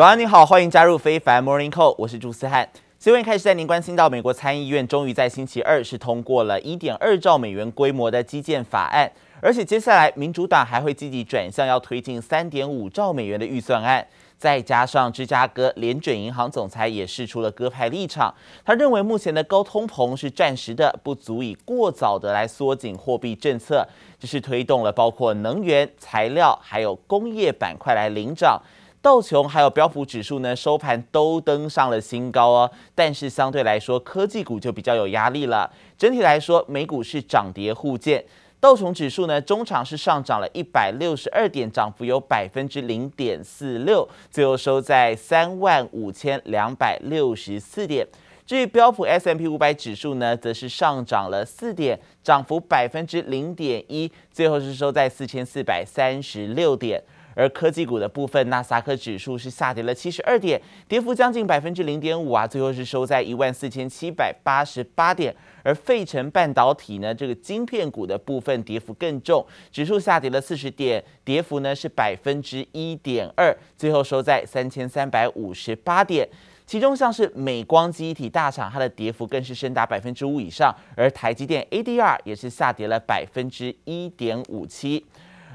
早安，你好，欢迎加入非凡 Morning Call，我是朱思翰。新闻开始带您关心到，美国参议院终于在星期二是通过了一点二兆美元规模的基建法案，而且接下来民主党还会积极转向要推进三点五兆美元的预算案。再加上芝加哥联准银行总裁也释出了鸽派立场，他认为目前的高通膨是暂时的，不足以过早的来缩紧货币政策，这是推动了包括能源、材料还有工业板块来领涨。道琼还有标普指数呢，收盘都登上了新高哦，但是相对来说科技股就比较有压力了。整体来说，美股是涨跌互见。道琼指数呢，中场是上涨了一百六十二点，涨幅有百分之零点四六，最后收在三万五千两百六十四点。至于标普 S M P 五百指数呢，则是上涨了四点，涨幅百分之零点一，最后是收在四千四百三十六点。而科技股的部分，纳斯达克指数是下跌了七十二点，跌幅将近百分之零点五啊，最后是收在一万四千七百八十八点。而费城半导体呢，这个晶片股的部分跌幅更重，指数下跌了四十点，跌幅呢是百分之一点二，最后收在三千三百五十八点。其中像是美光记忆体大厂，它的跌幅更是深达百分之五以上，而台积电 ADR 也是下跌了百分之一点五七。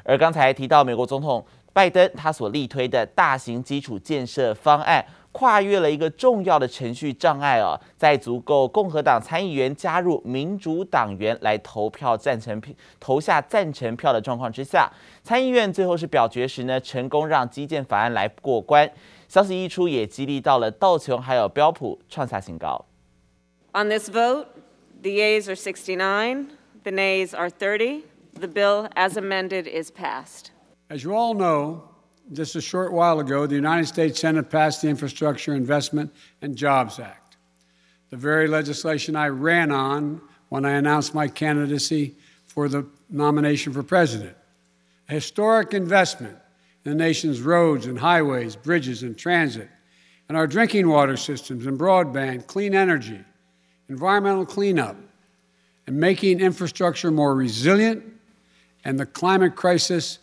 而刚才提到美国总统。拜登他所力推的大型基础建设方案，跨越了一个重要的程序障碍哦，在足够共和党参议员加入民主党员来投票赞成票，投下赞成票的状况之下，参议院最后是表决时呢，成功让基建法案来过关。消息一出，也激励到了道琼还有标普创下新高。On this vote, the yeas are 69, the nays are 30. The bill as amended is passed. As you all know, just a short while ago, the United States Senate passed the Infrastructure Investment and Jobs Act, the very legislation I ran on when I announced my candidacy for the nomination for president. A historic investment in the nation's roads and highways, bridges and transit, and our drinking water systems and broadband, clean energy, environmental cleanup, and making infrastructure more resilient and the climate crisis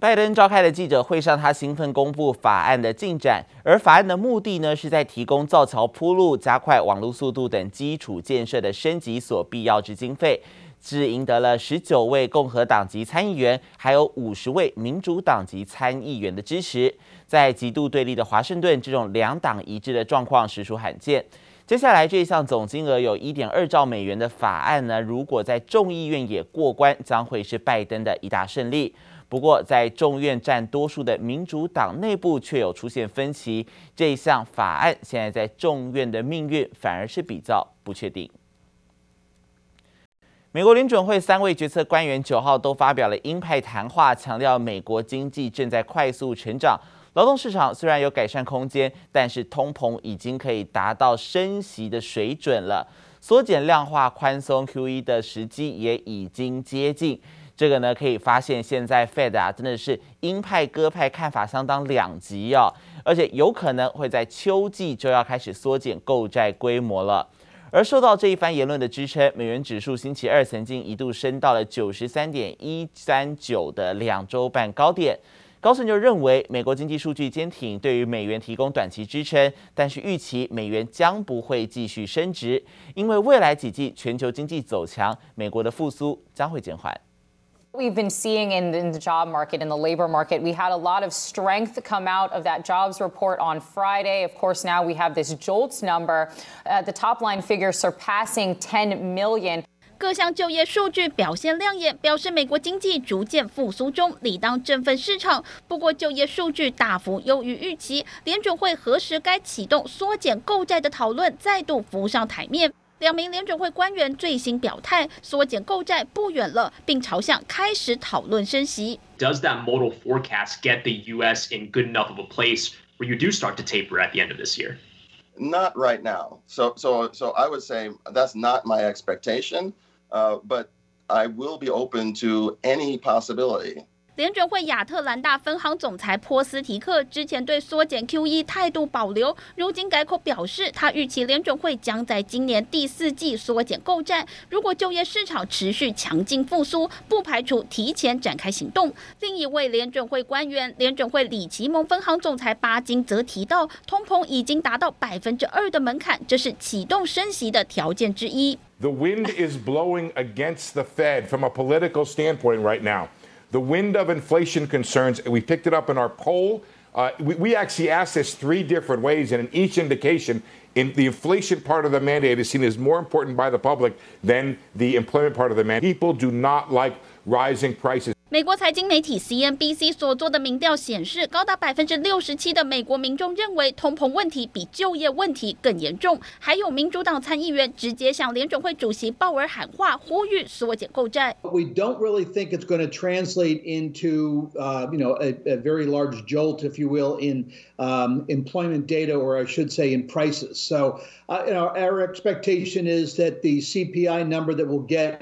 拜登召开的记者会上，他兴奋公布法案的进展，而法案的目的呢，是在提供造桥铺路、加快网络速度等基础建设的升级所必要之经费，只赢得了十九位共和党籍参议员，还有五十位民主党籍参议员的支持。在极度对立的华盛顿，这种两党一致的状况实属罕见。接下来这项总金额有一点二兆美元的法案呢，如果在众议院也过关，将会是拜登的一大胜利。不过，在众院占多数的民主党内部却有出现分歧，这项法案现在在众院的命运反而是比较不确定。美国联准会三位决策官员九号都发表了鹰派谈话，强调美国经济正在快速成长，劳动市场虽然有改善空间，但是通膨已经可以达到升息的水准了，缩减量化宽松 QE 的时机也已经接近。这个呢，可以发现现在 Fed 啊，真的是鹰派鸽派看法相当两极哦，而且有可能会在秋季就要开始缩减购债规模了。而受到这一番言论的支撑，美元指数星期二曾经一度升到了九十三点一三九的两周半高点。高盛就认为，美国经济数据坚挺，对于美元提供短期支撑，但是预期美元将不会继续升值，因为未来几季全球经济走强，美国的复苏将会减缓。We've been seeing in, in the job market, in the labor market, we had a lot of strength come out of that jobs report on Friday. Of course, now we have this JOLTS number, uh, the top line figure surpassing 10 million. 各项就业数据表现亮眼，表示美国经济逐渐复苏中，理当振奋市场。不过，就业数据大幅优于预期，联准会何时该启动缩减购债的讨论再度浮上台面。 两名联准会官员最新表态，缩减购债不远了，并朝向开始讨论升息。Does that model forecast get the U.S. in good enough of a place where you do start to taper at the end of this year? Not right now. So, so, so I would say that's not my expectation. Uh, but I will be open to any possibility. 联准会亚特兰大分行总裁波斯提克之前对缩减 QE 态度保留，如今改口表示，他预期联准会将在今年第四季缩减购债。如果就业市场持续强劲复苏，不排除提前展开行动。另一位联准会官员，联准会里奇蒙分行总裁巴金则提到，通膨已经达到百分之二的门槛，这是启动升息的条件之一。The wind is blowing against the Fed from a political standpoint right now. The wind of inflation concerns, we picked it up in our poll. Uh, we, we actually asked this three different ways, and in each indication, in the inflation part of the mandate is seen as more important by the public than the employment part of the mandate. People do not like rising prices. 美国财经媒体 CNBC 所做的民调显示，高达百分之六十七的美国民众认为通膨问题比就业问题更严重。还有民主党参议员直接向联准会主席鲍尔喊话，呼吁缩减购债。We don't really think it's going to translate into, uh, you know, a, a very large jolt, if you will, in um, employment data, or I should say, in prices. So, uh, you know, our expectation is that the CPI number that we'll get.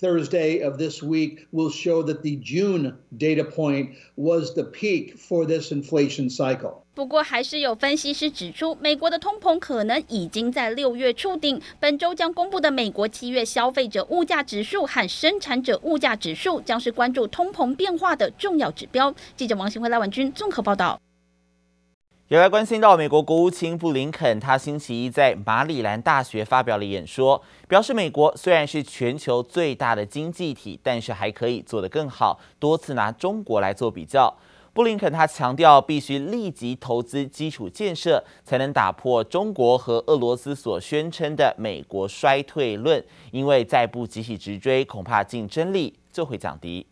Thursday of this week will show that the June data point was the peak for this inflation cycle. 不过，还是有分析师指出，美国的通膨可能已经在六月触顶。本周将公布的美国七月消费者物价指数和生产者物价指数将是关注通膨变化的重要指标。记者王新辉、赖婉君综合报道。也来关心到美国国务卿布林肯，他星期一在马里兰大学发表了演说，表示美国虽然是全球最大的经济体，但是还可以做得更好，多次拿中国来做比较。布林肯他强调，必须立即投资基础建设，才能打破中国和俄罗斯所宣称的美国衰退论，因为再不集体直追，恐怕竞争力就会降低。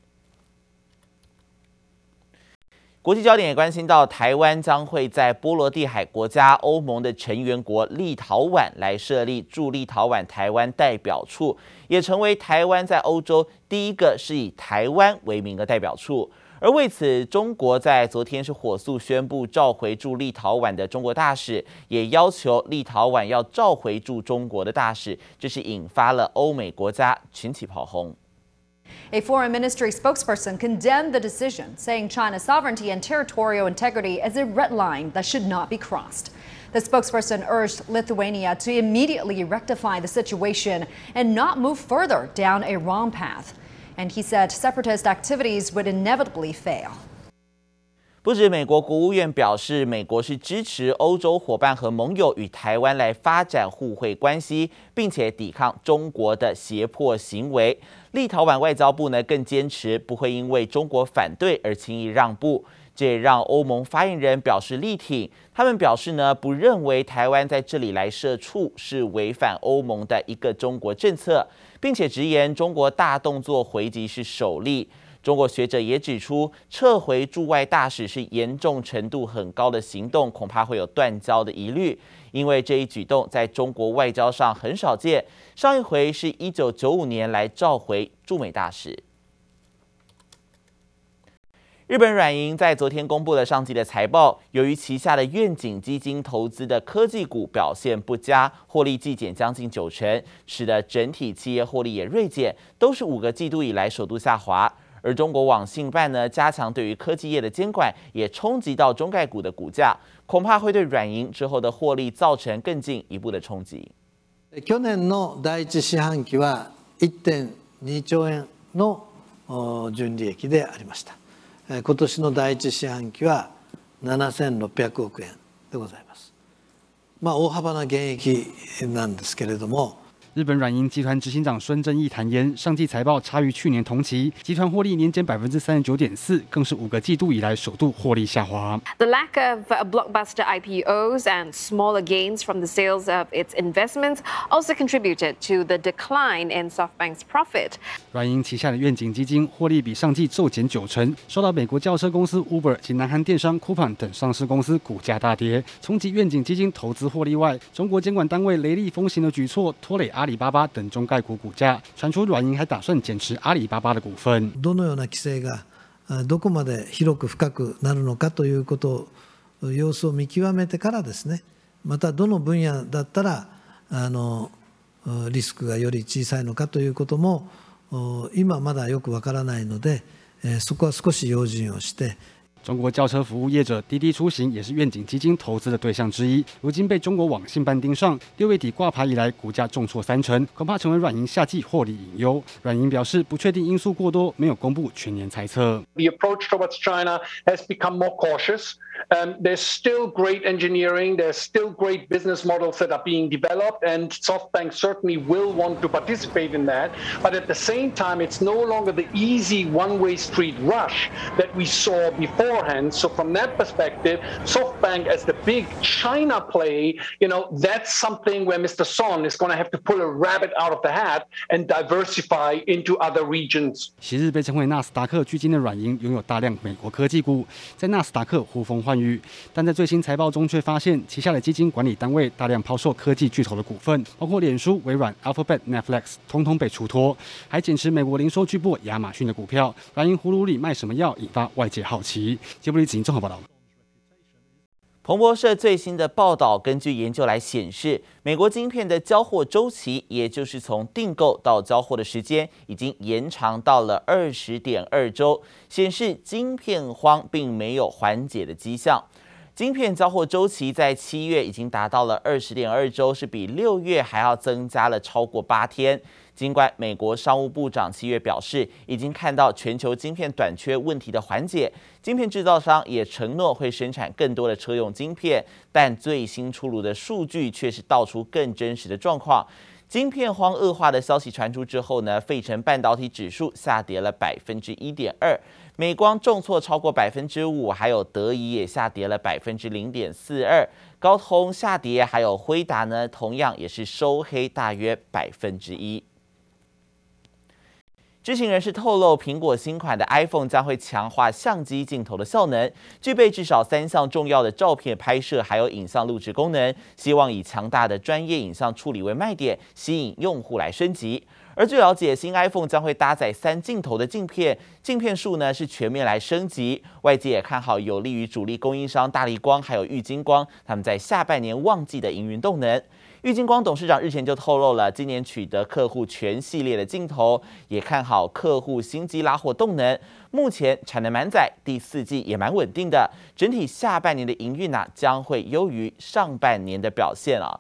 国际焦点也关心到，台湾将会在波罗的海国家欧盟的成员国立陶宛来设立驻立陶宛台湾代表处，也成为台湾在欧洲第一个是以台湾为名的代表处。而为此，中国在昨天是火速宣布召回驻立陶宛的中国大使，也要求立陶宛要召回驻中国的大使，这是引发了欧美国家群起炮轰。A foreign ministry spokesperson condemned the decision, saying China's sovereignty and territorial integrity is a red line that should not be crossed. The spokesperson urged Lithuania to immediately rectify the situation and not move further down a wrong path. And he said separatist activities would inevitably fail. 不止美国国务院表示，美国是支持欧洲伙伴和盟友与台湾来发展互惠关系，并且抵抗中国的胁迫行为。 立陶宛外交部呢更坚持不会因为中国反对而轻易让步，这也让欧盟发言人表示力挺。他们表示呢，不认为台湾在这里来设处是违反欧盟的一个中国政策，并且直言中国大动作回击是首例。中国学者也指出，撤回驻外大使是严重程度很高的行动，恐怕会有断交的疑虑。因为这一举动在中国外交上很少见，上一回是一九九五年来召回驻美大使。日本软银在昨天公布了上季的财报，由于旗下的愿景基金投资的科技股表现不佳，获利季减将近九成，使得整体企业获利也锐减，都是五个季度以来首度下滑。而中国网信办呢，加强对于科技业的监管，也冲击到中概股的股价，恐怕会对软银之后的获利造成更进一步的冲击。去年の第一四半期は1.2兆円の纯利益でありました。今年の第一四半期は7600亿円でございます。まあ大幅な减益なんですけれども。 日本软银集团执行长孙正义坦言，上季财报差于去年同期，集团获利年减百分之三十九点四，更是五个季度以来首度获利下滑。The lack of blockbuster IPOs and smaller gains from the sales of its investments also contributed to the decline in SoftBank's profit。软银旗下的愿景基金获利比上季骤减九成，受到美国轿车公司 Uber 及南韩电商 Coupang 等上市公司股价大跌，冲击愿景基金投资获利外，中国监管单位雷厉风行的举措拖累阿。里巴巴等中概股股价，传出软银还打算减持阿里巴巴的股份。どのような规制がどこまで広く深くなるのかということを様子を见极めてからですね。またどの分野だったらあのリスクがより小さいのかということも今まだよくわからないので、そこは少し用心をして。中国轿车服务业者滴滴出行也是愿景基金投资的对象之一，如今被中国网信办盯上，六月底挂牌以来，股价重挫三成，恐怕成为软银夏季获利隐忧。软银表示，不确定因素过多，没有公布全年猜测。The approach towards China has become more cautious. Um, there's still great engineering, there's still great business models that are being developed, and SoftBank certainly will want to participate in that. But at the same time, it's no longer the easy one-way street rush that we saw beforehand. So from that perspective, SoftBank as the big China play, you know, that's something where Mr. Son is going to have to pull a rabbit out of the hat and diversify into other regions. 昔日被称为纳斯达克巨鲸的软银拥有大量美国科技股，在纳斯达克呼风 唤雨，但在最新财报中却发现旗下的基金管理单位大量抛售科技巨头的股份，包括脸书、微软、Alphabet、Netflix，通通被出脱，还减持美国零售巨擘亚马逊的股票。软银葫芦里卖什么药，引发外界好奇。杰布里子英综合报道。彭博社最新的报道，根据研究来显示，美国晶片的交货周期，也就是从订购到交货的时间，已经延长到了二十点二周，显示晶片荒并没有缓解的迹象。晶片交货周期在七月已经达到了二十点二周，是比六月还要增加了超过八天。尽管美国商务部长七月表示，已经看到全球晶片短缺问题的缓解，晶片制造商也承诺会生产更多的车用晶片，但最新出炉的数据却是道出更真实的状况。晶片荒恶化的消息传出之后呢，费城半导体指数下跌了百分之一点二，美光重挫超过百分之五，还有德仪也下跌了百分之零点四二，高通下跌，还有辉达呢，同样也是收黑大约百分之一。知情人士透露，苹果新款的 iPhone 将会强化相机镜头的效能，具备至少三项重要的照片拍摄还有影像录制功能，希望以强大的专业影像处理为卖点，吸引用户来升级。而据了解，新 iPhone 将会搭载三镜头的镜片，镜片数呢是全面来升级。外界也看好，有利于主力供应商大力光还有玉晶光，他们在下半年旺季的营运动能。玉晶光董事长日前就透露了，今年取得客户全系列的镜头，也看好客户新机拉货动能。目前产能满载，第四季也蛮稳定的，整体下半年的营运呢将会优于上半年的表现啊。